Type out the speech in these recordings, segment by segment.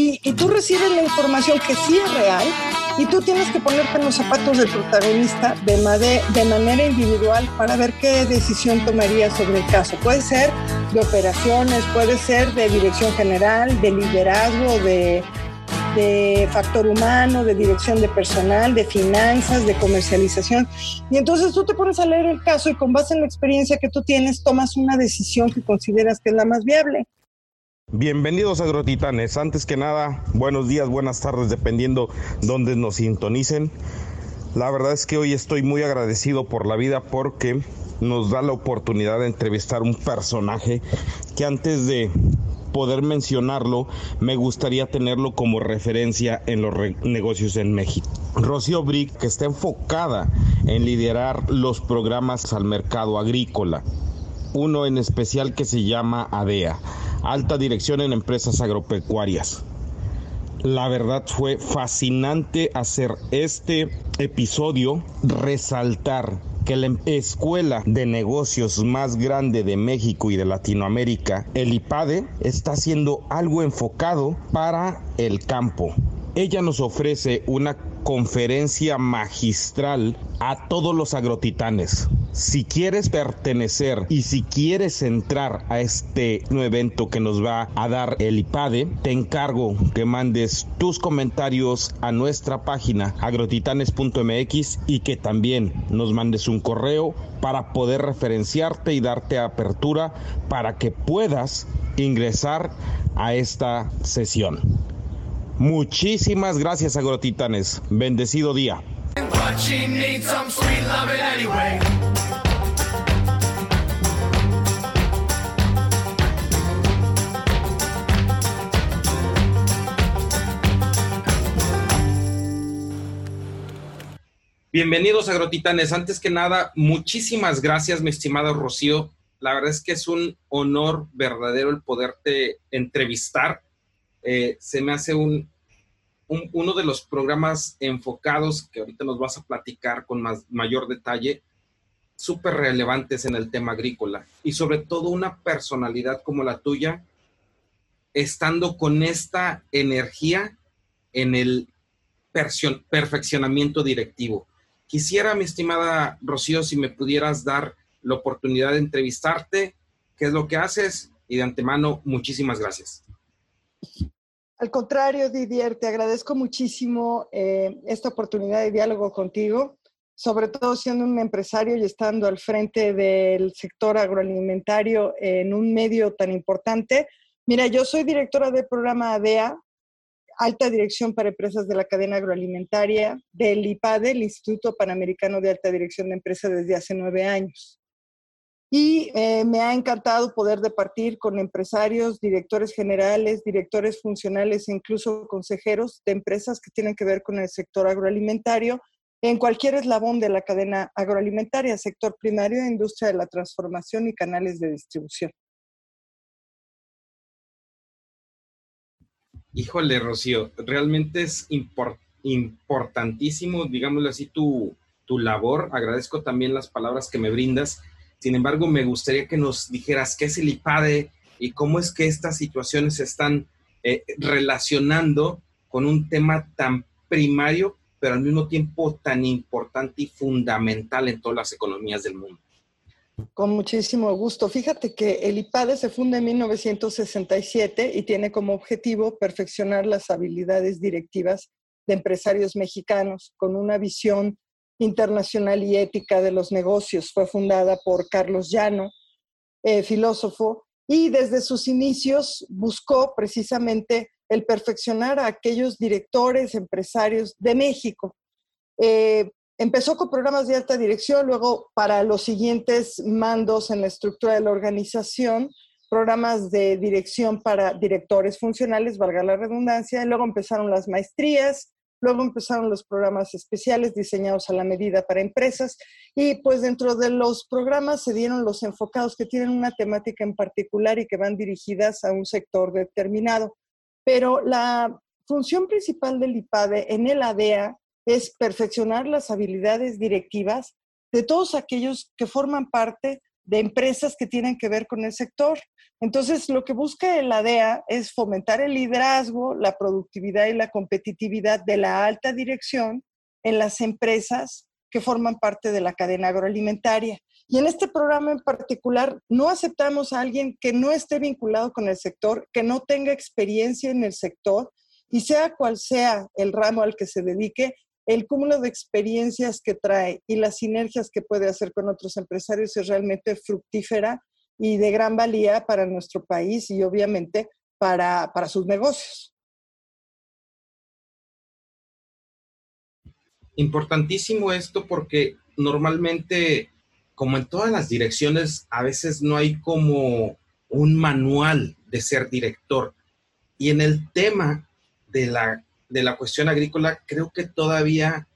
Y, tú recibes la información que sí es real y tú tienes que ponerte en los zapatos del protagonista de, de manera individual para ver qué decisión tomaría sobre el caso. Puede ser de operaciones, puede ser de dirección general, de liderazgo, de, de factor humano, de dirección de personal, de finanzas, de comercialización. Y entonces tú te pones a leer el caso y con base en la experiencia que tú tienes tomas una decisión que consideras que es la más viable. Bienvenidos Agrotitanes. Antes que nada, buenos días, buenas tardes, dependiendo dónde nos sintonicen. La verdad es que hoy estoy muy agradecido por la vida porque nos da la oportunidad de entrevistar un personaje que antes de poder mencionarlo, me gustaría tenerlo como referencia en los negocios en México. Rocío Brick, que está enfocada en liderar los programas al mercado agrícola, uno en especial que se llama ADEA alta dirección en empresas agropecuarias. La verdad fue fascinante hacer este episodio, resaltar que la escuela de negocios más grande de México y de Latinoamérica, el IPADE, está haciendo algo enfocado para el campo. Ella nos ofrece una conferencia magistral a todos los agrotitanes. Si quieres pertenecer y si quieres entrar a este evento que nos va a dar el IPADE, te encargo que mandes tus comentarios a nuestra página agrotitanes.mx y que también nos mandes un correo para poder referenciarte y darte apertura para que puedas ingresar a esta sesión. Muchísimas gracias, agrotitanes. Bendecido día. Bienvenidos agrotitanes. Antes que nada, muchísimas gracias, mi estimado Rocío. La verdad es que es un honor verdadero el poderte entrevistar eh, se me hace un, uno de los programas enfocados que ahorita nos vas a platicar con más, mayor detalle, súper relevantes en el tema agrícola y sobre todo una personalidad como la tuya, estando con esta energía en el perfeccionamiento directivo. Quisiera, mi estimada Rocío, si me pudieras dar la oportunidad de entrevistarte, qué es lo que haces y de antemano, muchísimas gracias. Al contrario, Didier, te agradezco muchísimo eh, esta oportunidad de diálogo contigo, sobre todo siendo un empresario y estando al frente del sector agroalimentario en un medio tan importante. Mira, yo soy directora del programa ADEA, Alta Dirección para Empresas de la Cadena Agroalimentaria, del IPADE, el Instituto Panamericano de Alta Dirección de Empresas, desde hace nueve años. Y eh, me ha encantado poder departir con empresarios, directores generales, directores funcionales e incluso consejeros de empresas que tienen que ver con el sector agroalimentario en cualquier eslabón de la cadena agroalimentaria, sector primario, industria de la transformación y canales de distribución. Híjole, Rocío, realmente es importantísimo, digámoslo así, tu, tu labor. Agradezco también las palabras que me brindas sin embargo, me gustaría que nos dijeras qué es el IPADE y cómo es que estas situaciones se están eh, relacionando con un tema tan primario, pero al mismo tiempo tan importante y fundamental en todas las economías del mundo. Con muchísimo gusto. Fíjate que el IPADE se funda en 1967 y tiene como objetivo perfeccionar las habilidades directivas de empresarios mexicanos con una visión internacional y ética de los negocios. Fue fundada por Carlos Llano, eh, filósofo, y desde sus inicios buscó precisamente el perfeccionar a aquellos directores, empresarios de México. Eh, empezó con programas de alta dirección, luego para los siguientes mandos en la estructura de la organización, programas de dirección para directores funcionales, valga la redundancia, luego empezaron las maestrías, Luego empezaron los programas especiales diseñados a la medida para empresas y pues dentro de los programas se dieron los enfocados que tienen una temática en particular y que van dirigidas a un sector determinado. Pero la función principal del IPADE en el ADEA es perfeccionar las habilidades directivas de todos aquellos que forman parte de empresas que tienen que ver con el sector. Entonces, lo que busca la DEA es fomentar el liderazgo, la productividad y la competitividad de la alta dirección en las empresas que forman parte de la cadena agroalimentaria. Y en este programa en particular, no aceptamos a alguien que no esté vinculado con el sector, que no tenga experiencia en el sector y sea cual sea el ramo al que se dedique, el cúmulo de experiencias que trae y las sinergias que puede hacer con otros empresarios es realmente fructífera y de gran valía para nuestro país y obviamente para, para sus negocios. Importantísimo esto porque normalmente, como en todas las direcciones, a veces no hay como un manual de ser director. Y en el tema de la de la cuestión agrícola, creo que todavía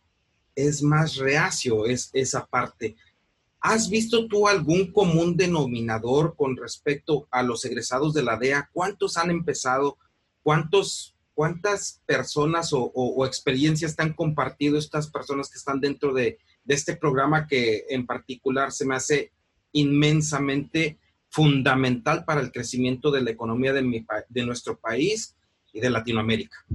es más reacio es, esa parte. ¿Has visto tú algún común denominador con respecto a los egresados de la DEA? ¿Cuántos han empezado? ¿Cuántos, ¿Cuántas personas o, experiencias te han compartido estas personas que están dentro de, de este programa que en particular se me hace inmensamente fundamental para el crecimiento de la economía de, mi, de nuestro país y de Latinoamérica?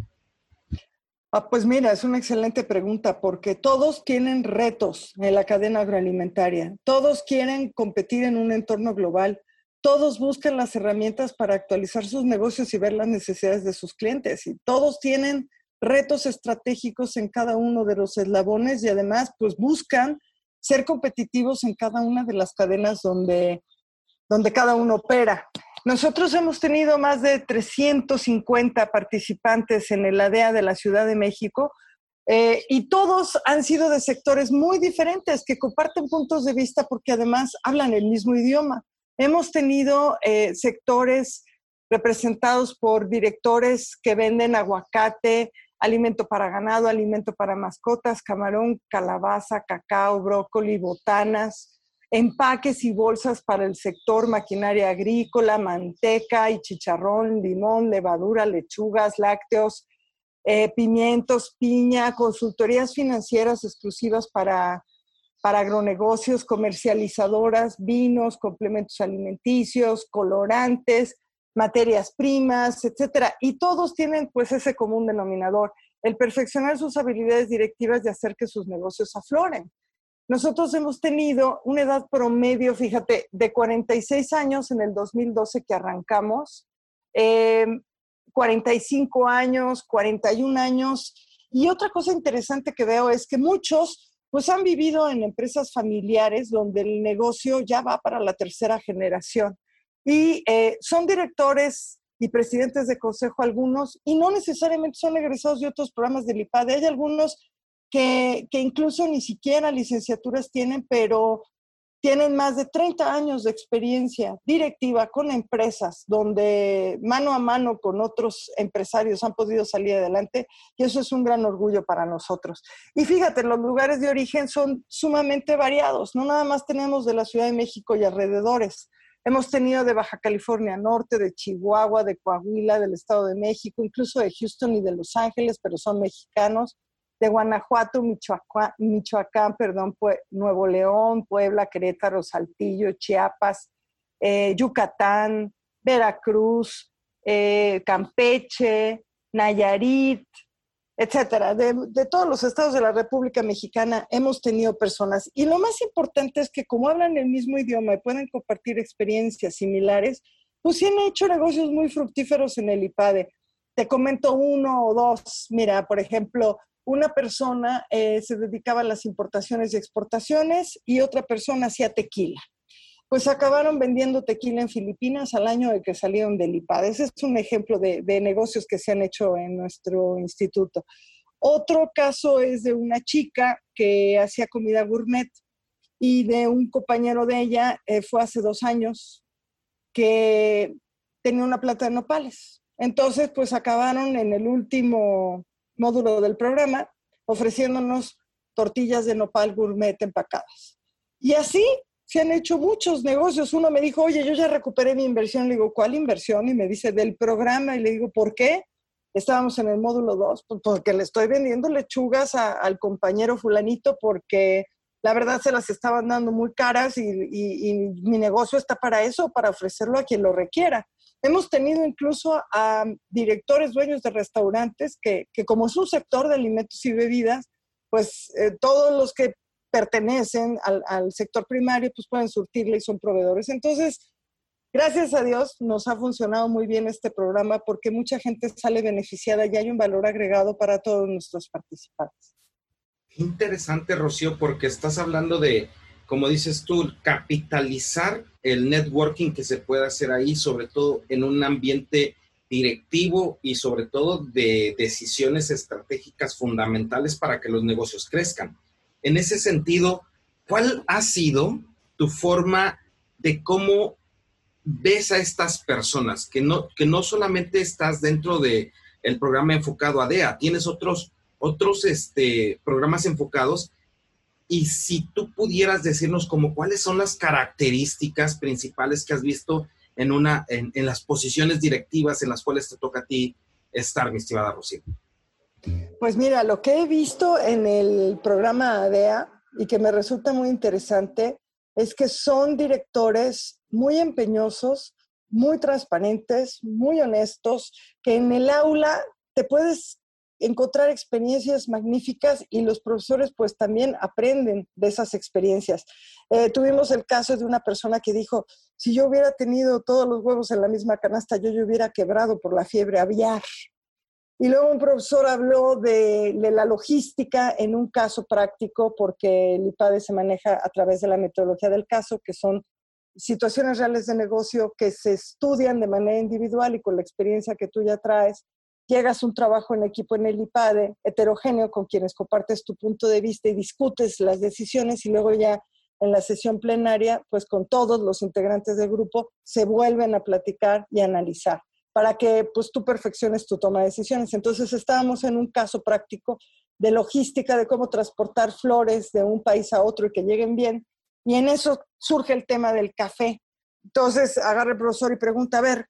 Ah, pues mira, es una excelente pregunta porque todos tienen retos en la cadena agroalimentaria, todos quieren competir en un entorno global, todos buscan las herramientas para actualizar sus negocios y ver las necesidades de sus clientes. Y todos tienen retos estratégicos en cada uno de los eslabones y además pues buscan ser competitivos en cada una de las cadenas donde, donde cada uno opera. Nosotros hemos tenido más de 350 participantes en el ADEA de la Ciudad de México eh, y todos han sido de sectores muy diferentes que comparten puntos de vista porque además hablan el mismo idioma. Hemos tenido eh, sectores representados por directores que venden aguacate, alimento para ganado, alimento para mascotas, camarón, calabaza, cacao, brócoli, botanas, empaques y bolsas para el sector maquinaria agrícola, manteca y chicharrón, limón, levadura, lechugas, lácteos, eh, pimientos, piña, consultorías financieras exclusivas para, para agronegocios, comercializadoras, vinos, complementos alimenticios, colorantes, materias primas, etcétera. Y todos tienen pues ese común denominador, el perfeccionar sus habilidades directivas y hacer que sus negocios afloren. Nosotros hemos tenido una edad promedio, fíjate, de 46 años en el 2012 que arrancamos, 45 em, años, 41 años. Y otra cosa interesante que veo es que muchos pues han vivido en empresas familiares donde el negocio ya va para la tercera generación. Y eh, son directores y presidentes de consejo algunos, y no necesariamente son egresados de otros programas del IPAD. Hay algunos que, incluso ni siquiera licenciaturas tienen, pero tienen más de 30 años de experiencia directiva con empresas donde mano a mano con otros empresarios han podido salir adelante y eso es un gran orgullo para nosotros. Y fíjate, los lugares de origen son sumamente variados, no nada más tenemos de la Ciudad de México y alrededores. Hemos tenido de Baja California Norte, de Chihuahua, de Coahuila, del Estado de México, incluso de Houston y de Los Ángeles, pero son mexicanos de Guanajuato, Michoacán, perdón, Nuevo León, Puebla, Querétaro, Saltillo, Chiapas, eh, Yucatán, Veracruz, eh, Campeche, Nayarit, etcétera. De, de, todos los estados de la República Mexicana hemos tenido personas. Y lo más importante es que como hablan el mismo idioma y pueden compartir experiencias similares, pues sí han hecho negocios muy fructíferos en el IPADE. Te comento uno o dos. Mira, por ejemplo, una persona eh, se dedicaba a las importaciones y exportaciones y otra persona hacía tequila. Pues acabaron vendiendo tequila en Filipinas al año de que salieron del IPAD. Ese es un ejemplo de, negocios que se han hecho en nuestro instituto. Otro caso es de una chica que hacía comida gourmet y de un compañero de ella, eh, fue hace dos años, que tenía una plata de nopales. Entonces, pues acabaron en el último módulo del programa ofreciéndonos tortillas de nopal gourmet empacadas. Y así se han hecho muchos negocios. Uno me dijo, oye, yo ya recuperé mi inversión. Le digo, ¿cuál inversión? Y me dice, del programa. Y le digo, ¿por qué? Estábamos en el módulo 2, pues porque le estoy vendiendo lechugas al compañero fulanito porque la verdad se las estaban dando muy caras y, mi negocio está para eso, para ofrecerlo a quien lo requiera. Hemos tenido incluso a directores, dueños de restaurantes que, como es un sector de alimentos y bebidas, pues eh, todos los que pertenecen al, al, sector primario pues pueden surtirle y son proveedores. Entonces, gracias a Dios nos ha funcionado muy bien este programa porque mucha gente sale beneficiada y hay un valor agregado para todos nuestros participantes. Interesante, Rocío, porque estás hablando de, como dices tú, capitalizar el networking que se puede hacer ahí, sobre todo en un ambiente directivo y sobre todo de decisiones estratégicas fundamentales para que los negocios crezcan. En ese sentido, ¿cuál ha sido tu forma de cómo ves a estas personas? Que no, que no solamente estás dentro del el programa enfocado a DEA, tienes otros otros este, programas enfocados. Y si tú pudieras decirnos como cuáles son las características principales que has visto en, una, en, las posiciones directivas en las cuales te toca a ti estar, mi estimada Rocío. Pues mira, lo que he visto en el programa ADEA y que me resulta muy interesante es que son directores muy empeñosos, muy transparentes, muy honestos, que en el aula te puedes encontrar experiencias magníficas y los profesores pues también aprenden de esas experiencias. Eh, tuvimos el caso de una persona que dijo, si yo hubiera tenido todos los huevos en la misma canasta, yo, yo hubiera quebrado por la fiebre aviar. Y luego un profesor habló de, de, la logística en un caso práctico, porque el IPADE se maneja a través de la metodología del caso, que son situaciones reales de negocio que se estudian de manera individual y con la experiencia que tú ya traes, llegas a un trabajo en equipo en el IPADE heterogéneo con quienes compartes tu punto de vista y discutes las decisiones y luego ya en la sesión plenaria, pues con todos los integrantes del grupo se vuelven a platicar y analizar para que pues tú perfecciones tu toma de decisiones. Entonces estábamos en un caso práctico de logística, de cómo transportar flores de un país a otro y que lleguen bien. Y en eso surge el tema del café. Entonces agarra el profesor y pregunta, a ver,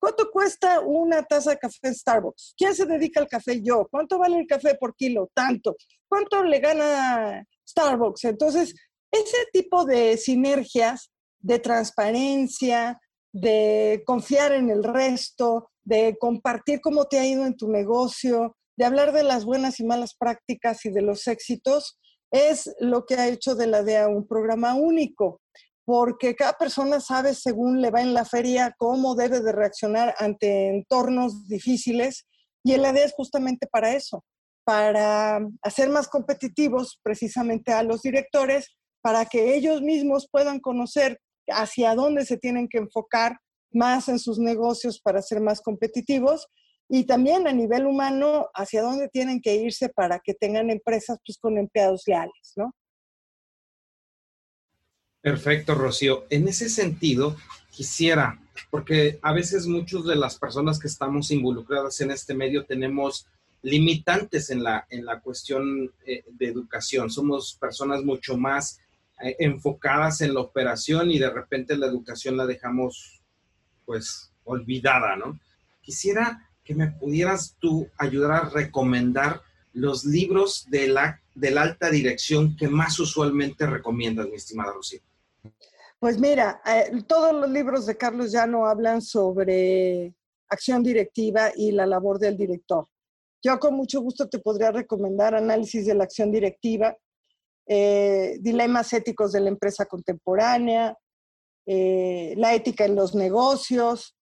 ¿Cuánto cuesta una taza de café en Starbucks? ¿Quién se dedica al café? Yo. ¿Cuánto vale el café por kilo? Tanto. ¿Cuánto le gana Starbucks? Entonces, ese tipo de sinergias, de transparencia, de confiar en el resto, de compartir cómo te ha ido en tu negocio, de hablar de las buenas y malas prácticas y de los éxitos, es lo que ha hecho de la DEA un programa único porque cada persona sabe según le va en la feria cómo debe de reaccionar ante entornos difíciles y el AD es justamente para eso, para hacer más competitivos precisamente a los directores, para que ellos mismos puedan conocer hacia dónde se tienen que enfocar más en sus negocios para ser más competitivos y también a nivel humano hacia dónde tienen que irse para que tengan empresas pues, con empleados leales, ¿no? Perfecto, Rocío. En ese sentido, quisiera, porque a veces muchas de las personas que estamos involucradas en este medio tenemos limitantes en la, en la cuestión eh, de educación. Somos personas mucho más eh, enfocadas en la operación y de repente la educación la dejamos pues olvidada, ¿no? Quisiera que me pudieras tú ayudar a recomendar los libros de la, de alta dirección que más usualmente recomiendas, mi estimada Rocío. Pues mira, eh, todos los libros de Carlos Llano hablan sobre acción directiva y la labor del director. Yo con mucho gusto te podría recomendar análisis de la acción directiva, eh, dilemas éticos de la empresa contemporánea, eh, la ética en los negocios,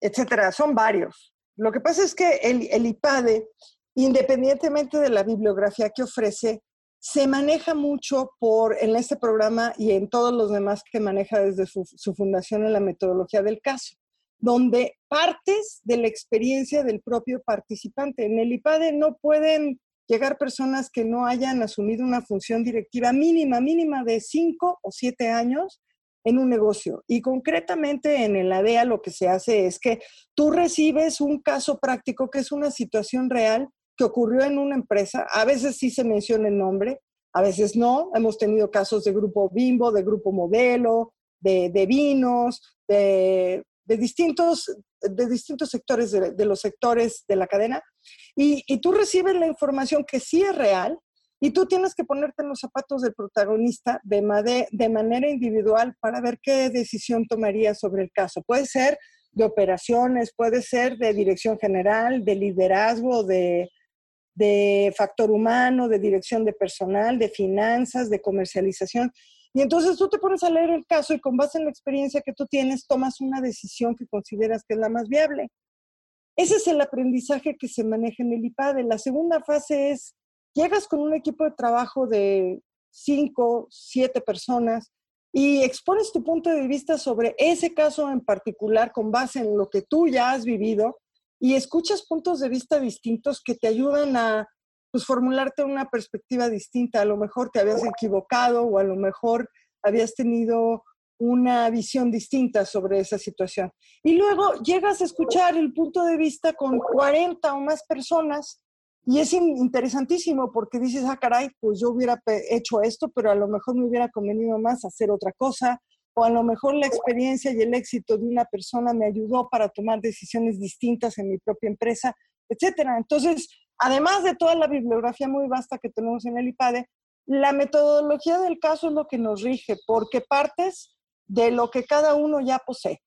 etcétera. Son varios. Lo que pasa es que el, el IPADE, independientemente de la bibliografía que ofrece, se maneja mucho por, en este programa y en todos los demás que maneja desde su, fundación en la metodología del caso, donde partes de la experiencia del propio participante. En el IPADE no pueden llegar personas que no hayan asumido una función directiva mínima, mínima de cinco o siete años en un negocio. Y concretamente en el ADEA lo que se hace es que tú recibes un caso práctico que es una situación real que ocurrió en una empresa. A veces sí se menciona el nombre, a veces no. Hemos tenido casos de grupo Bimbo, de grupo Modelo, de, vinos, de, distintos, de distintos sectores, de, los sectores de la cadena. Y, y, tú recibes la información que sí es real Y tú tienes que ponerte en los zapatos del protagonista de, de manera individual para ver qué decisión tomaría sobre el caso. Puede ser de operaciones, puede ser de dirección general, de liderazgo, de, de factor humano, de dirección de personal, de finanzas, de comercialización. Y entonces tú te pones a leer el caso y con base en la experiencia que tú tienes, tomas una decisión que consideras que es la más viable. Ese es el aprendizaje que se maneja en el IPADE. La segunda fase es llegas con un equipo de trabajo de cinco, siete personas y expones tu punto de vista sobre ese caso en particular con base en lo que tú ya has vivido y escuchas puntos de vista distintos que te ayudan a pues, formularte una perspectiva distinta. A lo mejor te habías equivocado o a lo mejor habías tenido una visión distinta sobre esa situación. Y luego llegas a escuchar el punto de vista con 40 o más personas y es interesantísimo porque dices, ah, caray, pues yo hubiera hecho esto, pero a lo mejor me hubiera convenido más hacer otra cosa, o a lo mejor la experiencia y el éxito de una persona me ayudó para tomar decisiones distintas en mi propia empresa, etcétera. Entonces, además de toda la bibliografía muy vasta que tenemos en el IPADE, la metodología del caso es lo que nos rige, porque partes de lo que cada uno ya posee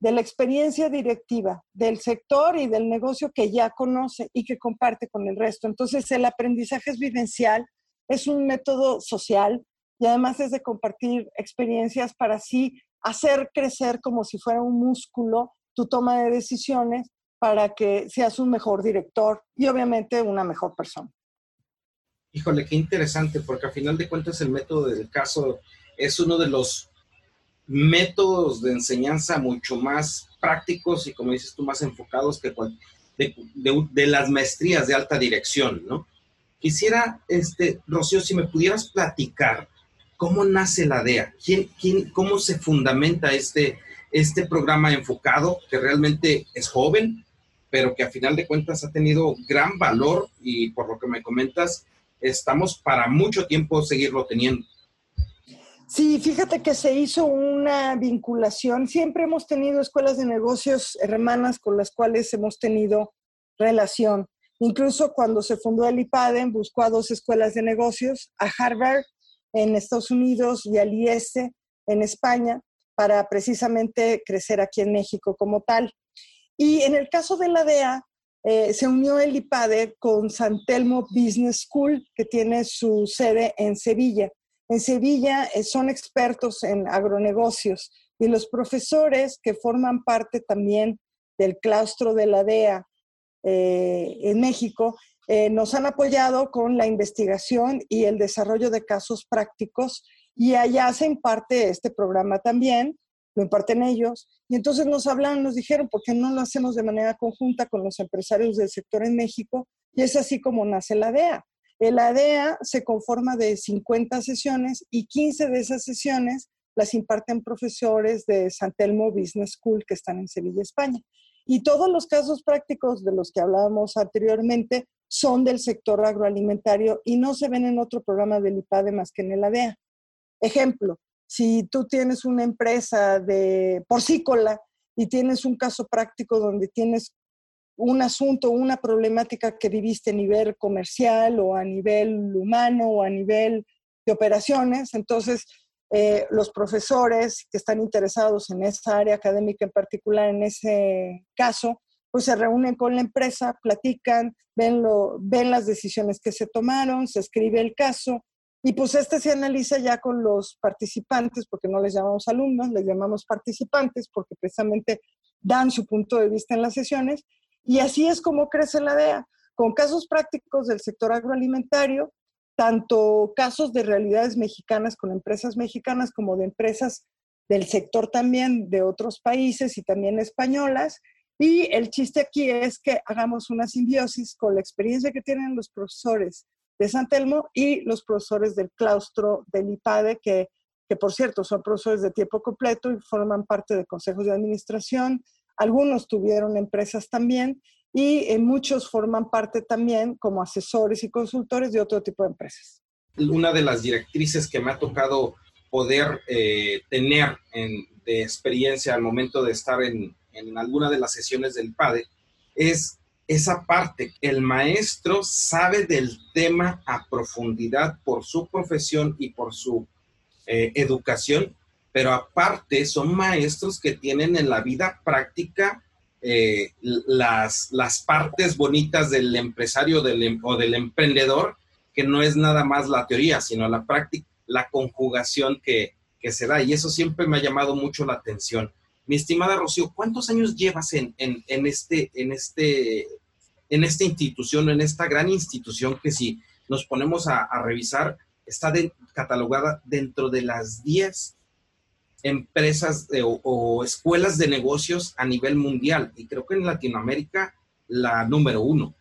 de la experiencia directiva del sector y del negocio que ya conoce y que comparte con el resto. Entonces, el aprendizaje es vivencial, es un método social y además es de compartir experiencias para así hacer crecer como si fuera un músculo tu toma de decisiones para que seas un mejor director y obviamente una mejor persona. Híjole, qué interesante, porque al final de cuentas el método del caso es uno de los métodos de enseñanza mucho más prácticos y, como dices tú, más enfocados que de, de, las maestrías de alta dirección, ¿no? Quisiera, este, Rocío, si me pudieras platicar cómo nace la DEA, ¿Quién, quién, cómo se fundamenta este, este programa enfocado, que realmente es joven, pero que a final de cuentas ha tenido gran valor y por lo que me comentas, estamos para mucho tiempo seguirlo teniendo. Sí, fíjate que se hizo una vinculación. Siempre hemos tenido escuelas de negocios hermanas con las cuales hemos tenido relación. Incluso cuando se fundó el IPADE, buscó a dos escuelas de negocios, a Harvard en Estados Unidos y al IES en España, para precisamente crecer aquí en México como tal. Y en el caso de la DEA, eh, se unió el IPADE con San Telmo Business School, que tiene su sede en Sevilla. En Sevilla eh, son expertos en agronegocios y los profesores que forman parte también del claustro de la DEA eh, en México eh, nos han apoyado con la investigación y el desarrollo de casos prácticos y allá se imparte este programa también, lo imparten ellos. Y entonces nos hablan, nos dijeron, ¿por qué no lo hacemos de manera conjunta con los empresarios del sector en México? Y es así como nace la DEA. El ADEA se conforma de 50 sesiones y 15 de esas sesiones las imparten profesores de San Telmo Business School que están en Sevilla, España. Y todos los casos prácticos de los que hablábamos anteriormente son del sector agroalimentario y no se ven en otro programa del IPADE más que en el ADEA. Ejemplo, si tú tienes una empresa de porcícola y tienes un caso práctico donde tienes un asunto, una problemática que viviste a nivel comercial o a nivel humano o a nivel de operaciones. Entonces, eh, los profesores que están interesados en esa área académica en particular, en ese caso, pues se reúnen con la empresa, platican, ven, lo, ven las decisiones que se tomaron, se escribe el caso y pues este se analiza ya con los participantes, porque no les llamamos alumnos, les llamamos participantes porque precisamente dan su punto de vista en las sesiones y así es como crece la DEA, con casos prácticos del sector agroalimentario, tanto casos de realidades mexicanas con empresas mexicanas como de empresas del sector también de otros países y también españolas. Y el chiste aquí es que hagamos una simbiosis con la experiencia que tienen los profesores de San Telmo y los profesores del claustro del IPADE, que, que por cierto son profesores de tiempo completo y forman parte de consejos de administración, algunos tuvieron empresas también y eh, muchos forman parte también como asesores y consultores de otro tipo de empresas. Una de las directrices que me ha tocado poder eh, tener de experiencia al momento de estar en, en, alguna de las sesiones del PADE es esa parte. El maestro sabe del tema a profundidad por su profesión y por su eh, educación, pero aparte son maestros que tienen en la vida práctica eh, las, las partes bonitas del empresario del, em, o del emprendedor, que no es nada más la teoría, sino la práctica, la conjugación que, que se da. Y eso siempre me ha llamado mucho la atención. Mi estimada Rocío, ¿cuántos años llevas en, este, en, este, en esta institución, en esta gran institución que si nos ponemos a, revisar, está catalogada dentro de las 10 empresas o, escuelas de negocios a nivel mundial? Y creo que en Latinoamérica la número uno.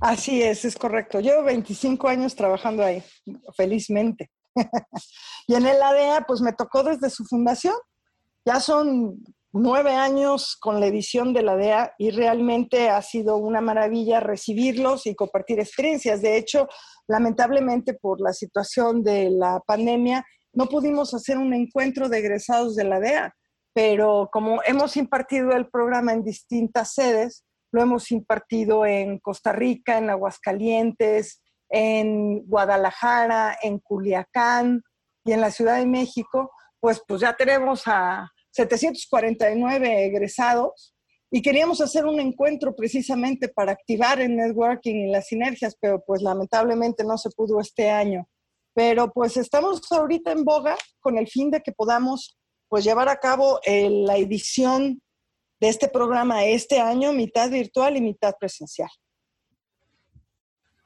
Así es, es correcto. Llevo 25 años trabajando ahí, felizmente. y en el ADEA, pues me tocó desde su fundación. Ya son nueve años con la edición de la DEA y realmente ha sido una maravilla recibirlos y compartir experiencias. De hecho, lamentablemente por la situación de la pandemia, no pudimos hacer un encuentro de egresados de la DEA, pero como hemos impartido el programa en distintas sedes, lo hemos impartido en Costa Rica, en Aguascalientes, en Guadalajara, en Culiacán y en la Ciudad de México, pues, pues ya tenemos a 749 egresados y queríamos hacer un encuentro precisamente para activar el networking y las sinergias, pero pues lamentablemente no se pudo este año. Pero pues estamos ahorita en boga con el fin de que podamos pues llevar a cabo eh, la edición de este programa este año, mitad virtual y mitad presencial.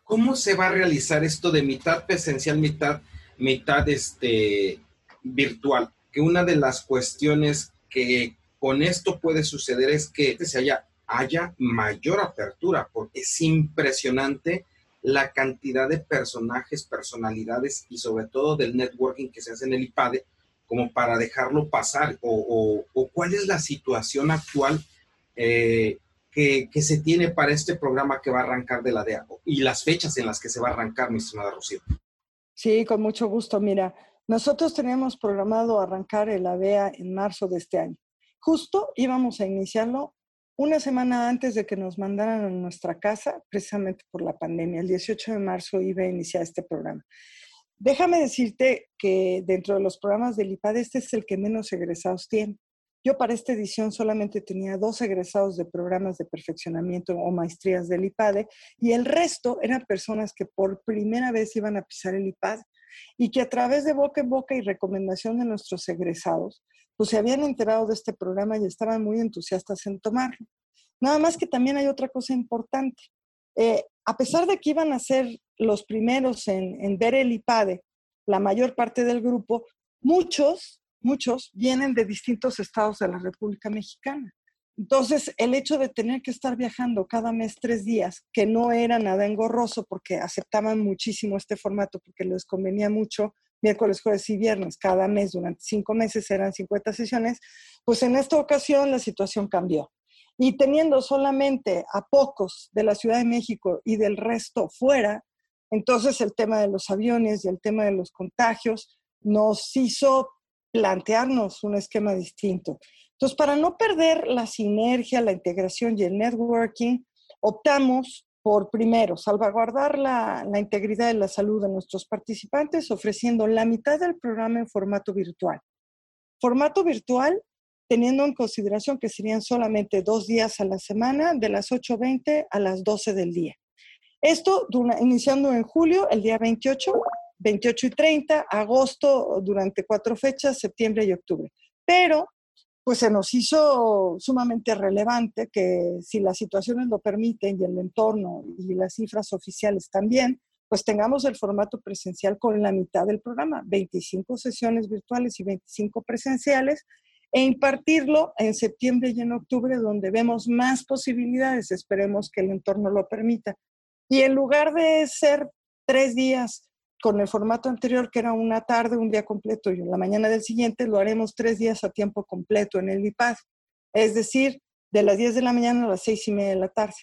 ¿Cómo se va a realizar esto de mitad presencial, mitad, mitad este, virtual? Que una de las cuestiones que con esto puede suceder es que se haya, haya mayor apertura, porque es impresionante la cantidad de personajes, personalidades y sobre todo del networking que se hace en el IPADE como para dejarlo pasar o, cuál es la situación actual eh, que, se tiene para este programa que va a arrancar de la DEA y las fechas en las que se va a arrancar, mi estimada Rocío. Sí, con mucho gusto. Mira, nosotros teníamos programado arrancar el ADEA en marzo de este año. Justo íbamos a iniciarlo una semana antes de que nos mandaran a nuestra casa, precisamente por la pandemia. El 18 de marzo iba a iniciar este programa. Déjame decirte que dentro de los programas del IPAD, este es el que menos egresados tiene. Yo para esta edición solamente tenía dos egresados de programas de perfeccionamiento o maestrías del IPADE y el resto eran personas que por primera vez iban a pisar el IPAD y que a través de boca en boca y recomendación de nuestros egresados, pues se habían enterado de este programa y estaban muy entusiastas en tomarlo. Nada más que también hay otra cosa importante. Eh, a pesar de que iban a ser los primeros en, en ver el IPADE, la mayor parte del grupo, muchos muchos vienen de distintos estados de la República Mexicana. Entonces, el hecho de tener que estar viajando cada mes tres días, que no era nada engorroso porque aceptaban muchísimo este formato porque les convenía mucho, miércoles, jueves y viernes, cada mes durante cinco meses eran 50 sesiones, pues en esta ocasión la situación cambió. Y teniendo solamente a pocos de la Ciudad de México y del resto fuera, entonces el tema de los aviones y el tema de los contagios nos hizo plantearnos un esquema distinto. Entonces, para no perder la sinergia, la integración y el networking, optamos por, primero, salvaguardar la, integridad y la salud de nuestros participantes, ofreciendo la mitad del programa en formato virtual. Formato virtual, teniendo en consideración que serían solamente dos días a la semana, de las 8.20 a las 12 del día. Esto iniciando en julio, el día 28, 28 y 30, agosto durante cuatro fechas, septiembre y octubre. Pero pues se nos hizo sumamente relevante que si las situaciones lo permiten y el entorno y las cifras oficiales también, pues tengamos el formato presencial con la mitad del programa, 25 sesiones virtuales y 25 presenciales, e impartirlo en septiembre y en octubre, donde vemos más posibilidades, esperemos que el entorno lo permita. Y en lugar de ser tres días con el formato anterior, que era una tarde, un día completo, y en la mañana del siguiente lo haremos tres días a tiempo completo en el IPAD, es decir, de las 10 de la mañana a las 6 y media de la tarde.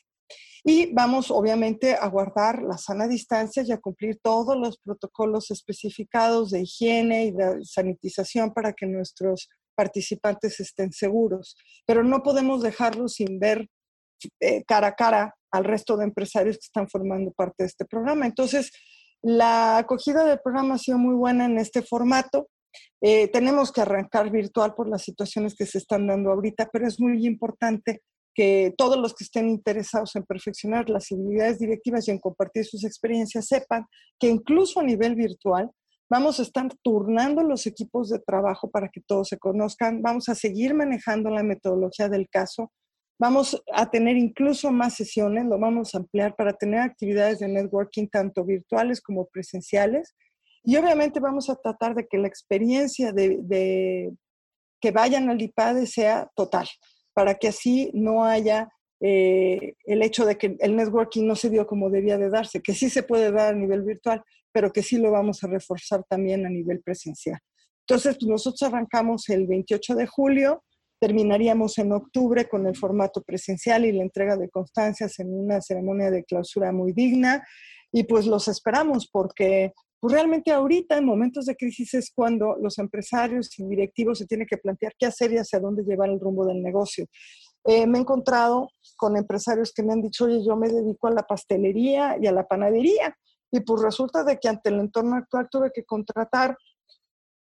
Y vamos, obviamente, a guardar la sana distancia y a cumplir todos los protocolos especificados de higiene y de sanitización para que nuestros participantes estén seguros. Pero no podemos dejarlos sin ver eh, cara a cara al resto de empresarios que están formando parte de este programa. Entonces, la acogida del programa ha sido muy buena en este formato. Eh, tenemos que arrancar virtual por las situaciones que se están dando ahorita, pero es muy importante que todos los que estén interesados en perfeccionar las habilidades directivas y en compartir sus experiencias sepan que incluso a nivel virtual vamos a estar turnando los equipos de trabajo para que todos se conozcan, vamos a seguir manejando la metodología del caso, vamos a tener incluso más sesiones, lo vamos a ampliar para tener actividades de networking tanto virtuales como presenciales y obviamente vamos a tratar de que la experiencia de, que vayan al IPADE sea total para que así no haya eh, el hecho de que el networking no se dio como debía de darse, que sí se puede dar a nivel virtual, pero que sí lo vamos a reforzar también a nivel presencial. Entonces, pues, nosotros arrancamos el 28 de julio, terminaríamos en octubre con el formato presencial y la entrega de constancias en una ceremonia de clausura muy digna. Y pues los esperamos porque pues, realmente ahorita en momentos de crisis es cuando los empresarios y directivos se tienen que plantear qué hacer y hacia dónde llevar el rumbo del negocio. Eh, me he encontrado con empresarios que me han dicho, oye, yo me dedico a la pastelería y a la panadería. Y pues resulta de que ante el entorno actual tuve que contratar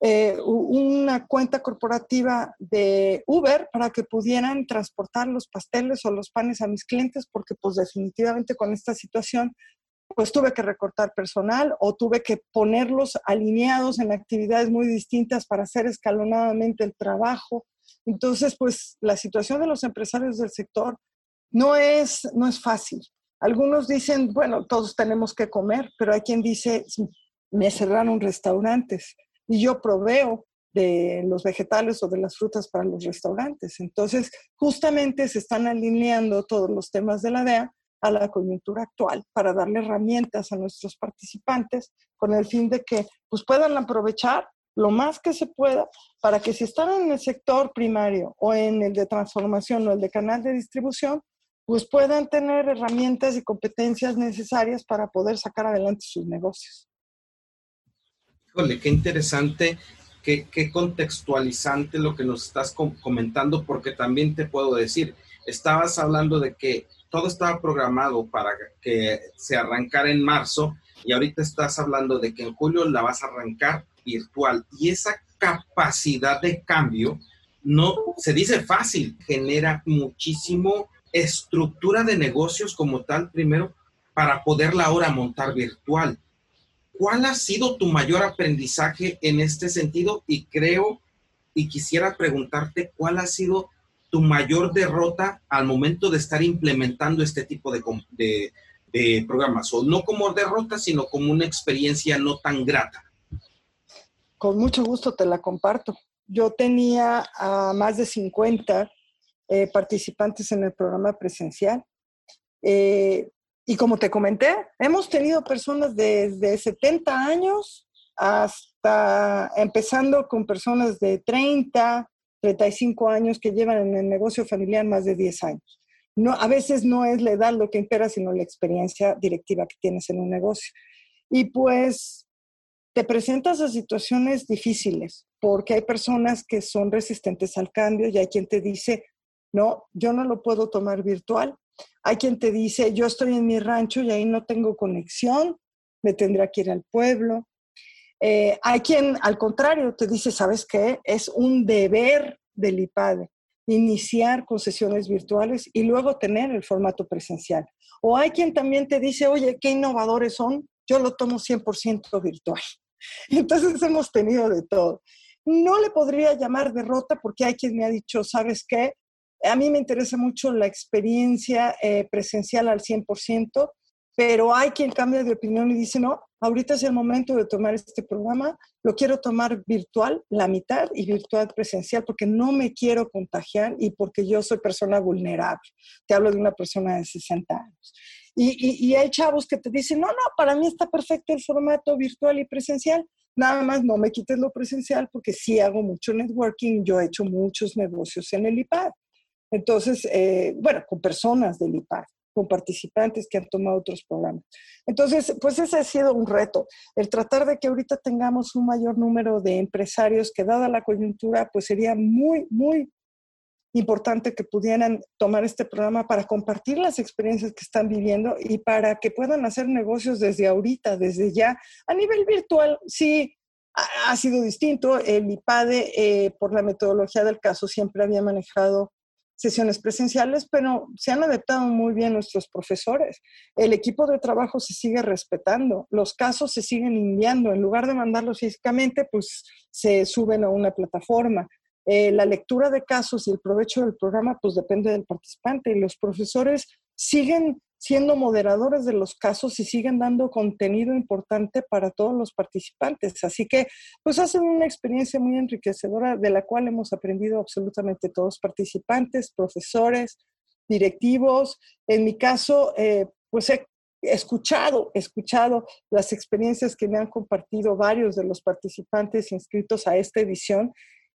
eh, una cuenta corporativa de Uber para que pudieran transportar los pasteles o los panes a mis clientes, porque pues definitivamente con esta situación pues tuve que recortar personal o tuve que ponerlos alineados en actividades muy distintas para hacer escalonadamente el trabajo. Entonces, pues la situación de los empresarios del sector no es, no es fácil. Algunos dicen, bueno, todos tenemos que comer, pero hay quien dice, me cerraron restaurantes y yo proveo de los vegetales o de las frutas para los restaurantes. Entonces, justamente se están alineando todos los temas de la DEA a la coyuntura actual para darle herramientas a nuestros participantes con el fin de que pues, puedan aprovechar lo más que se pueda para que si están en el sector primario o en el de transformación o el de canal de distribución, pues puedan tener herramientas y competencias necesarias para poder sacar adelante sus negocios. Híjole, qué interesante, qué, qué contextualizante lo que nos estás comentando, porque también te puedo decir, estabas hablando de que todo estaba programado para que se arrancara en marzo y ahorita estás hablando de que en julio la vas a arrancar virtual y esa capacidad de cambio no se dice fácil, genera muchísimo estructura de negocios como tal primero para poderla ahora montar virtual. ¿Cuál ha sido tu mayor aprendizaje en este sentido? Y creo y quisiera preguntarte cuál ha sido tu mayor derrota al momento de estar implementando este tipo de, programas? O no como derrota, sino como una experiencia no tan grata. Con mucho gusto te la comparto. Yo tenía a más de 50 eh, participantes en el programa presencial. Eh, y como te comenté, hemos tenido personas desde 70 años hasta empezando con personas de 30, 35 años que llevan en el negocio familiar más de 10 años. No, a veces no es la edad lo que impera, sino la experiencia directiva que tienes en un negocio. Y pues te presentas a situaciones difíciles, porque hay personas que son resistentes al cambio y hay quien te dice, no, yo no lo puedo tomar virtual. Hay quien te dice, yo estoy en mi rancho y ahí no tengo conexión, me tendrá que ir al pueblo. Eh, hay quien, al contrario, te dice, ¿sabes qué? Es un deber del IPADE iniciar con sesiones virtuales y luego tener el formato presencial. O hay quien también te dice, oye, qué innovadores son, yo lo tomo 100% virtual. Entonces hemos tenido de todo. No le podría llamar derrota porque hay quien me ha dicho, ¿sabes qué? A mí me interesa mucho la experiencia eh, presencial al 100%, pero hay quien cambia de opinión y dice, no, ahorita es el momento de tomar este programa, lo quiero tomar virtual, la mitad, y virtual presencial, porque no me quiero contagiar y porque yo soy persona vulnerable. Te hablo de una persona de 60 años. Y, y, hay chavos que te dicen, no, no, para mí está perfecto el formato virtual y presencial, nada más no me quites lo presencial porque sí hago mucho networking, yo he hecho muchos negocios en el IPAD. Entonces, eh, bueno, con personas del IPAD con participantes que han tomado otros programas. Entonces, pues ese ha sido un reto, el tratar de que ahorita tengamos un mayor número de empresarios que dada la coyuntura, pues sería muy, muy importante que pudieran tomar este programa para compartir las experiencias que están viviendo y para que puedan hacer negocios desde ahorita, desde ya. A nivel virtual, sí, ha, sido distinto. El IPADE, eh, por la metodología del caso, siempre había manejado sesiones presenciales, pero se han adaptado muy bien nuestros profesores. El equipo de trabajo se sigue respetando, los casos se siguen enviando, en lugar de mandarlos físicamente, pues se suben a una plataforma. Eh, la lectura de casos y el provecho del programa, pues depende del participante y los profesores siguen siendo moderadores de los casos y siguen dando contenido importante para todos los participantes. Así que, pues hacen una experiencia muy enriquecedora de la cual hemos aprendido absolutamente todos, participantes, profesores, directivos. En mi caso, eh, pues he escuchado, escuchado las experiencias que me han compartido varios de los participantes inscritos a esta edición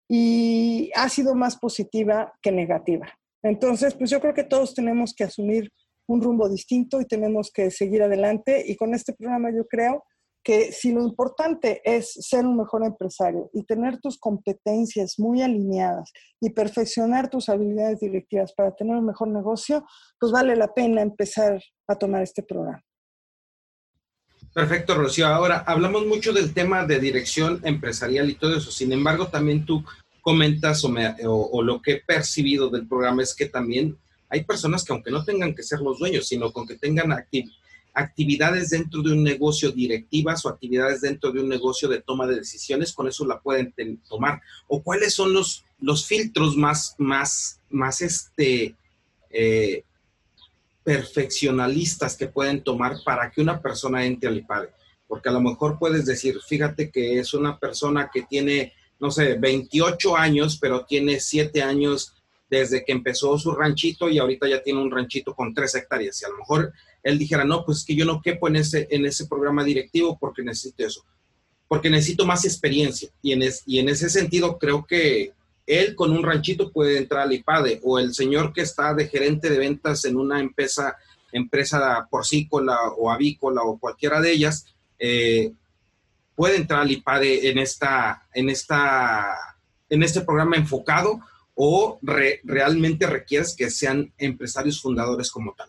y ha sido más positiva que negativa. Entonces, pues yo creo que todos tenemos que asumir un rumbo distinto y tenemos que seguir adelante. Y con este programa yo creo que si lo importante es ser un mejor empresario y tener tus competencias muy alineadas y perfeccionar tus habilidades directivas para tener un mejor negocio, pues vale la pena empezar a tomar este programa. Perfecto, Rocío. Ahora, hablamos mucho del tema de dirección empresarial y todo eso. Sin embargo, también tú comentas o, o, lo que he percibido del programa es que también hay personas que aunque no tengan que ser los dueños, sino con que tengan actividades dentro de un negocio directivas o actividades dentro de un negocio de toma de decisiones, con eso la pueden tomar. ¿O cuáles son los, los filtros más, más, más este, eh, perfeccionalistas que pueden tomar para que una persona entre al IPADE? Porque a lo mejor puedes decir, fíjate que es una persona que tiene, no sé, 28 años, pero tiene 7 años desde que empezó su ranchito y ahorita ya tiene un ranchito con tres hectáreas. Y a lo mejor él dijera, no, pues es que yo no quepo en ese, en ese programa directivo porque necesito eso, porque necesito más experiencia. Y en, y en ese sentido creo que él con un ranchito puede entrar al IPADE o el señor que está de gerente de ventas en una empresa, empresa porcícola o avícola o cualquiera de ellas, eh, puede entrar al IPADE en, esta, en, esta, en este programa enfocado o realmente requieres que sean empresarios fundadores como tal?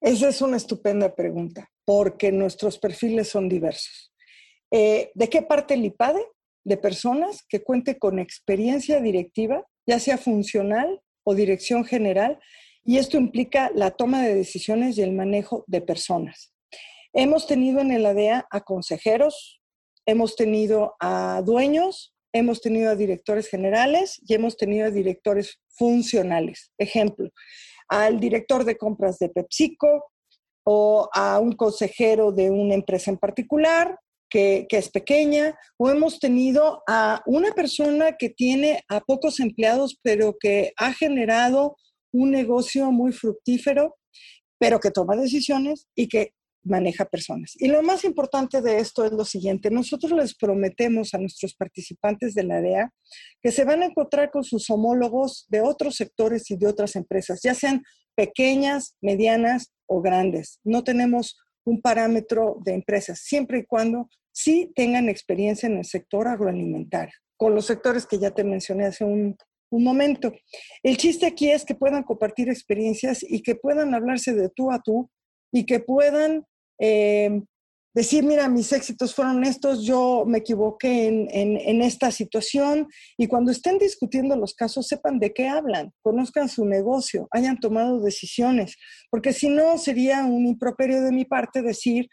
Esa es una estupenda pregunta, porque nuestros perfiles son diversos. Eh, ¿De qué parte el IPADE? De personas que cuente con experiencia directiva, ya sea funcional o dirección general, y esto implica la toma de decisiones y el manejo de personas. Hemos tenido en el ADEA a consejeros, hemos tenido a dueños, hemos tenido a directores generales y hemos tenido a directores funcionales. Ejemplo, al director de compras de PepsiCo o a un consejero de una empresa en particular que, que, es pequeña, o hemos tenido a una persona que tiene a pocos empleados, pero que ha generado un negocio muy fructífero, pero que toma decisiones y que maneja personas. Y lo más importante de esto es lo siguiente, nosotros les prometemos a nuestros participantes de la DEA que se van a encontrar con sus homólogos de otros sectores y de otras empresas, ya sean pequeñas, medianas o grandes. No tenemos un parámetro de empresas, siempre y cuando sí tengan experiencia en el sector agroalimentario, con los sectores que ya te mencioné hace un, un momento. El chiste aquí es que puedan compartir experiencias y que puedan hablarse de tú a tú y que puedan eh, decir, mira, mis éxitos fueron estos, yo me equivoqué en, esta situación y cuando estén discutiendo los casos, sepan de qué hablan, conozcan su negocio, hayan tomado decisiones, porque si no sería un improperio de mi parte decir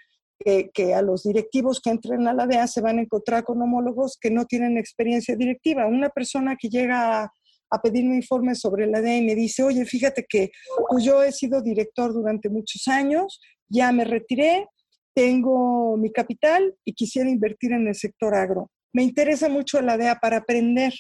que, a los directivos que entren a la DEA se van a encontrar con homólogos que no tienen experiencia directiva. Una persona que llega a, a pedirme informes sobre la DEA dice, oye, fíjate que pues yo he sido director durante muchos años, ya me retiré, tengo mi capital y quisiera invertir en el sector agro. Me interesa mucho la DEA para aprender.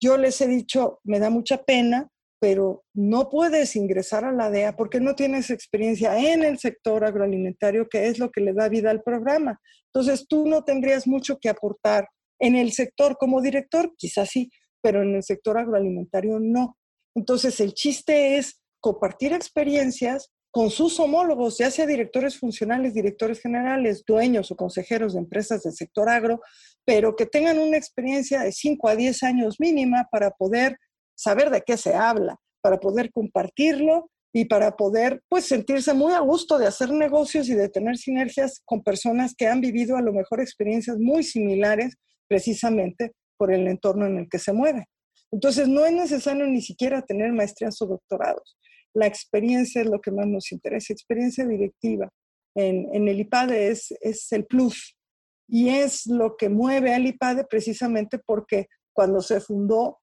Yo les he dicho, me da mucha pena, pero no puedes ingresar a la DEA porque no tienes experiencia en el sector agroalimentario, que es lo que le da vida al programa. Entonces, tú no tendrías mucho que aportar en el sector como director, quizás sí, pero en el sector agroalimentario no. Entonces, el chiste es compartir experiencias con sus homólogos, ya sea directores funcionales, directores generales, dueños o consejeros de empresas del sector agro, pero que tengan una experiencia de 5 a 10 años mínima para poder saber de qué se habla, para poder compartirlo y para poder pues sentirse muy a gusto de hacer negocios y de tener sinergias con personas que han vivido a lo mejor experiencias muy similares precisamente por el entorno en el que se mueve. Entonces no es necesario ni siquiera tener maestrías o doctorados. La experiencia es lo que más nos interesa, experiencia directiva. En, en el IPADE es, es el plus y es lo que mueve al IPADE precisamente porque cuando se fundó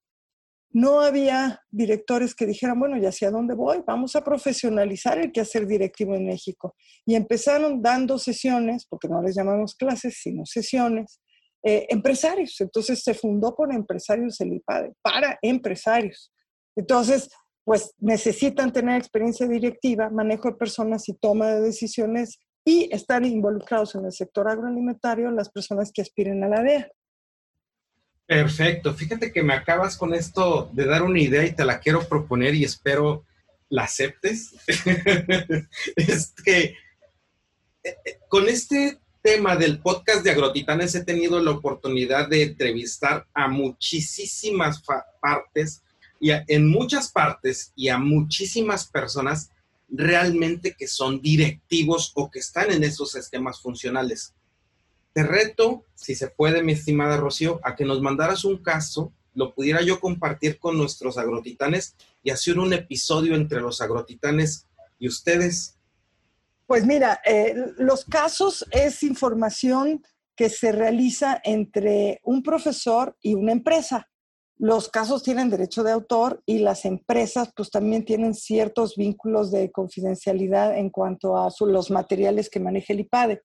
no había directores que dijeran, bueno, ¿y hacia dónde voy? Vamos a profesionalizar el quehacer directivo en México. Y empezaron dando sesiones, porque no les llamamos clases, sino sesiones, eh, empresarios. Entonces se fundó por empresarios el IPADE, para empresarios. Entonces, pues necesitan tener experiencia directiva, manejo de personas y toma de decisiones y estar involucrados en el sector agroalimentario las personas que aspiren a la DEA. Perfecto. Fíjate que me acabas con esto de dar una idea y te la quiero proponer y espero la aceptes. es que eh, eh, con este tema del podcast de Agrotitanes he tenido la oportunidad de entrevistar a muchísimas partes y en muchas partes y a muchísimas personas realmente que son directivos o que están en esos esquemas funcionales. Te reto, si se puede, mi estimada Rocío, a que nos mandaras un caso, lo pudiera yo compartir con nuestros agrotitanes y hacer un episodio entre los agrotitanes y ustedes. Pues mira, eh, los casos es información que se realiza entre un profesor y una empresa. Los casos tienen derecho de autor y las empresas pues también tienen ciertos vínculos de confidencialidad en cuanto a los materiales que maneja el IPADE.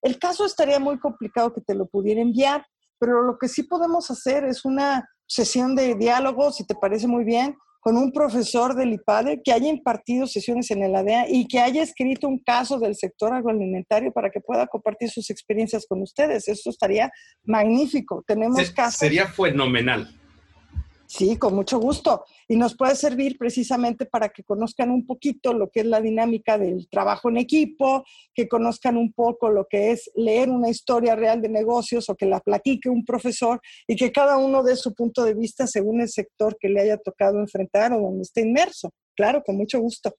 El caso estaría muy complicado que te lo pudiera enviar, pero lo que sí podemos hacer es una sesión de diálogo, si te parece muy bien, con un profesor del IPADE que haya impartido sesiones en el ADEA y que haya escrito un caso del sector agroalimentario para que pueda compartir sus experiencias con ustedes. Eso estaría magnífico. Tenemos casos. Sería fenomenal. Sí, con mucho gusto. Y nos puede servir precisamente para que conozcan un poquito lo que es la dinámica del trabajo en equipo, que conozcan un poco lo que es leer una historia real de negocios o que la platique un profesor y que cada uno dé su punto de vista según el sector que le haya tocado enfrentar o donde esté inmerso. Claro, con mucho gusto.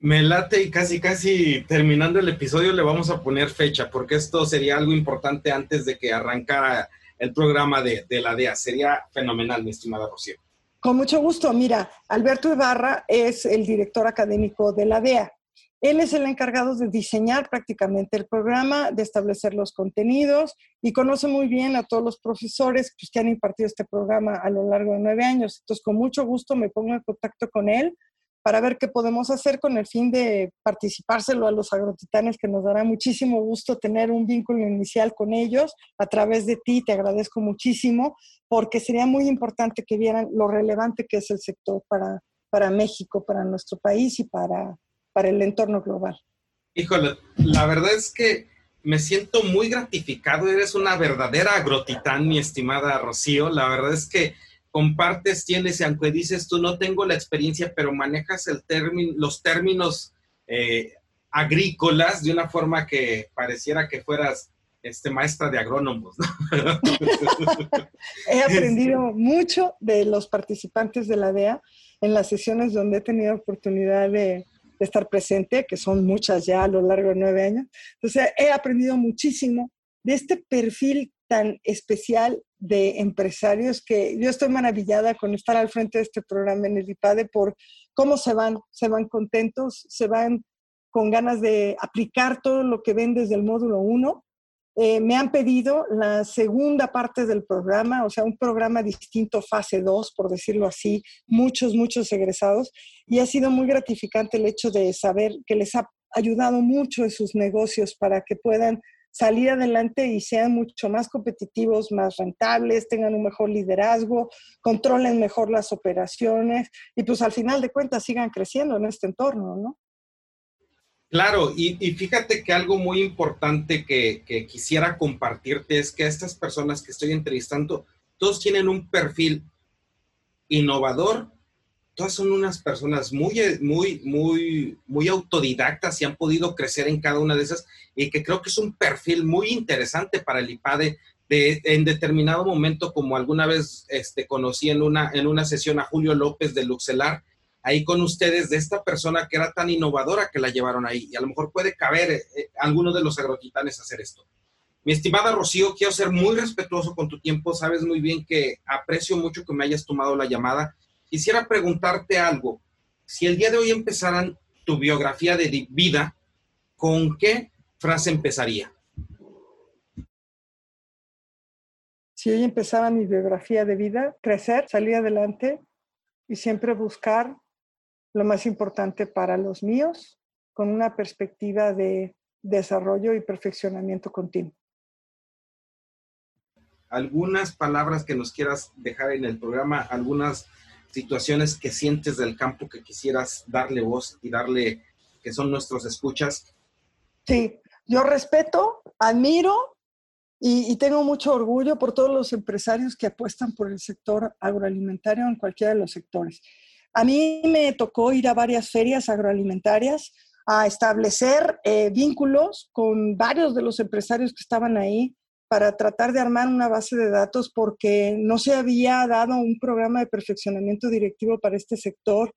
Me late y casi, casi terminando el episodio le vamos a poner fecha, porque esto sería algo importante antes de que arrancara el programa de, la DEA. Sería fenomenal, mi estimada Rocío. Con mucho gusto. Mira, Alberto Ibarra es el director académico de la DEA. Él es el encargado de diseñar prácticamente el programa, de establecer los contenidos y conoce muy bien a todos los profesores pues, que han impartido este programa a lo largo de nueve años. Entonces, con mucho gusto me pongo en contacto con él para ver qué podemos hacer con el fin de participárselo a los agrotitanes, que nos dará muchísimo gusto tener un vínculo inicial con ellos a través de ti. Te agradezco muchísimo porque sería muy importante que vieran lo relevante que es el sector para, para México, para nuestro país y para, para el entorno global. Híjole, la verdad es que me siento muy gratificado. Eres una verdadera agrotitán, mi estimada Rocío. La verdad es que compartes, tienes, y aunque dices tú no tengo la experiencia, pero manejas el los términos eh, agrícolas de una forma que pareciera que fueras este, maestra de agrónomos. he aprendido mucho de los participantes de la DEA en las sesiones donde he tenido oportunidad de, de estar presente, que son muchas ya a lo largo de nueve años. Entonces, he aprendido muchísimo de este perfil tan especial de empresarios que yo estoy maravillada con estar al frente de este programa en el IPADE por cómo se van, se van contentos, se van con ganas de aplicar todo lo que ven desde el módulo 1. Eh, me han pedido la segunda parte del programa, o sea, un programa distinto, fase 2, por decirlo así, muchos, muchos egresados, y ha sido muy gratificante el hecho de saber que les ha ayudado mucho en sus negocios para que puedan salir adelante y sean mucho más competitivos, más rentables, tengan un mejor liderazgo, controlen mejor las operaciones y pues al final de cuentas sigan creciendo en este entorno, ¿no? Claro, y, fíjate que algo muy importante que, quisiera compartirte es que estas personas que estoy entrevistando, todos tienen un perfil innovador, todas son unas personas muy, eh, muy, muy, muy autodidactas y han podido crecer en cada una de esas y que creo que es un perfil muy interesante para el IPADE de, en determinado momento, como alguna vez este, conocí en una, en una sesión a Julio López de Luxelar, ahí con ustedes, de esta persona que era tan innovadora que la llevaron ahí. Y a lo mejor puede caber eh, eh, alguno de los agrotitanes hacer esto. Mi estimada Rocío, quiero ser muy respetuoso con tu tiempo. Sabes muy bien que aprecio mucho que me hayas tomado la llamada. Quisiera preguntarte algo. Si el día de hoy empezaran tu biografía de vida, ¿con qué frase empezaría? Si hoy empezara mi biografía de vida, crecer, salir adelante y siempre buscar lo más importante para los míos con una perspectiva de desarrollo y perfeccionamiento continuo. Algunas palabras que nos quieras dejar en el programa, algunas situaciones que sientes del campo que quisieras darle voz y darle, que son nuestros escuchas. Sí, yo respeto, admiro y, tengo mucho orgullo por todos los empresarios que apuestan por el sector agroalimentario en cualquiera de los sectores. A mí me tocó ir a varias ferias agroalimentarias a establecer eh, vínculos con varios de los empresarios que estaban ahí para tratar de armar una base de datos porque no se había dado un programa de perfeccionamiento directivo para este sector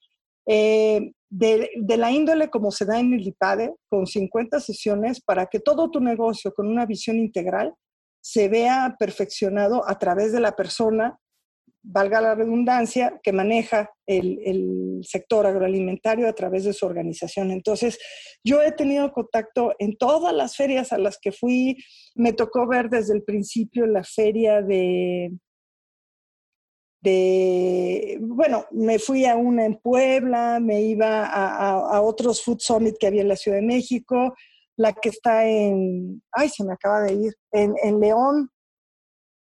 eh, de, de, la índole como se da en el IPADE, con 50 sesiones para que todo tu negocio con una visión integral se vea perfeccionado a través de la persona, valga la redundancia, que maneja el, sector agroalimentario a través de su organización. Entonces, yo he tenido contacto en todas las ferias a las que fui. Me tocó ver desde el principio la feria de, de, bueno, me fui a una en Puebla, me iba a, a, otros Food Summit que había en la Ciudad de México, la que está en, ay, se me acaba de ir, en, en León,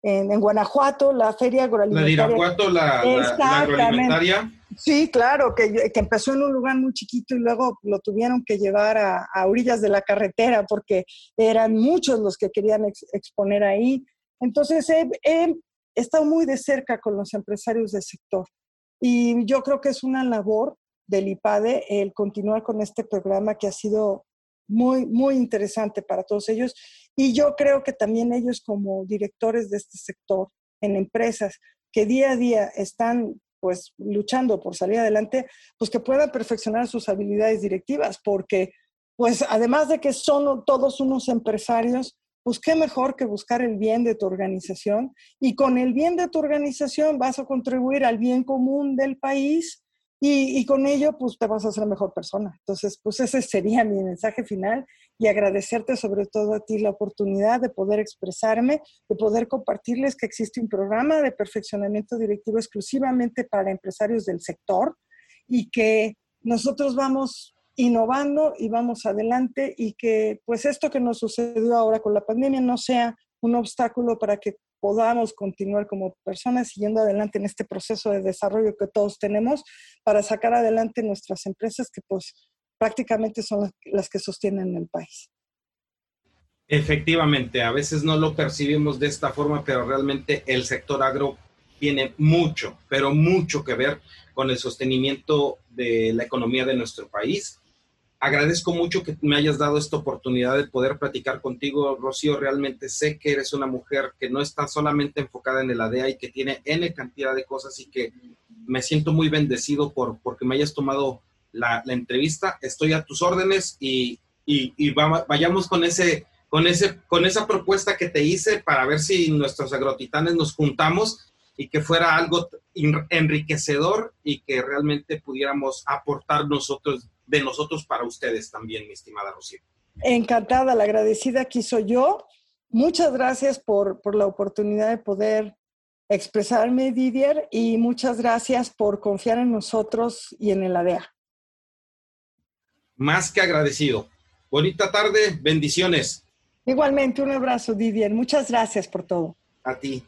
en, en, Guanajuato, la feria agroalimentaria. La de Irapuato, la, la, agroalimentaria. Sí, claro, que, que, empezó en un lugar muy chiquito y luego lo tuvieron que llevar a, a orillas de la carretera porque eran muchos los que querían exponer ahí. Entonces, he, he estado muy de cerca con los empresarios del sector y yo creo que es una labor del IPADE el continuar con este programa que ha sido muy, muy interesante para todos ellos. Y yo creo que también ellos como directores de este sector en empresas que día a día están pues luchando por salir adelante, pues que puedan perfeccionar sus habilidades directivas, porque pues además de que son todos unos empresarios, pues qué mejor que buscar el bien de tu organización y con el bien de tu organización vas a contribuir al bien común del país y, con ello, pues te vas a hacer mejor persona. Entonces, pues ese sería mi mensaje final y agradecerte sobre todo a ti la oportunidad de poder expresarme, de poder compartirles que existe un programa de perfeccionamiento directivo exclusivamente para empresarios del sector y que nosotros vamos innovando y vamos adelante y que pues esto que nos sucedió ahora con la pandemia no sea un obstáculo para que podamos continuar como personas siguiendo adelante en este proceso de desarrollo que todos tenemos para sacar adelante nuestras empresas que pues prácticamente son las que sostienen el país. Efectivamente, a veces no lo percibimos de esta forma, pero realmente el sector agro tiene mucho, pero mucho que ver con el sostenimiento de la economía de nuestro país agradezco mucho que me hayas dado esta oportunidad de poder platicar contigo, Rocío. Realmente sé que eres una mujer que no está solamente enfocada en el ADEA y que tiene N cantidad de cosas y que me siento muy bendecido por porque me hayas tomado la, entrevista. Estoy a tus órdenes y, y, vayamos con ese, con, ese, con esa propuesta que te hice para ver si nuestros agrotitanes nos juntamos y que fuera algo enriquecedor y que realmente pudiéramos aportar nosotros de nosotros para ustedes también, mi estimada Rocío. Encantada, la agradecida aquí soy yo. Muchas gracias por, por la oportunidad de poder expresarme, Didier, y muchas gracias por confiar en nosotros y en el ADEA. Más que agradecido. Bonita tarde, bendiciones. Igualmente, un abrazo, Didier. Muchas gracias por todo. A ti.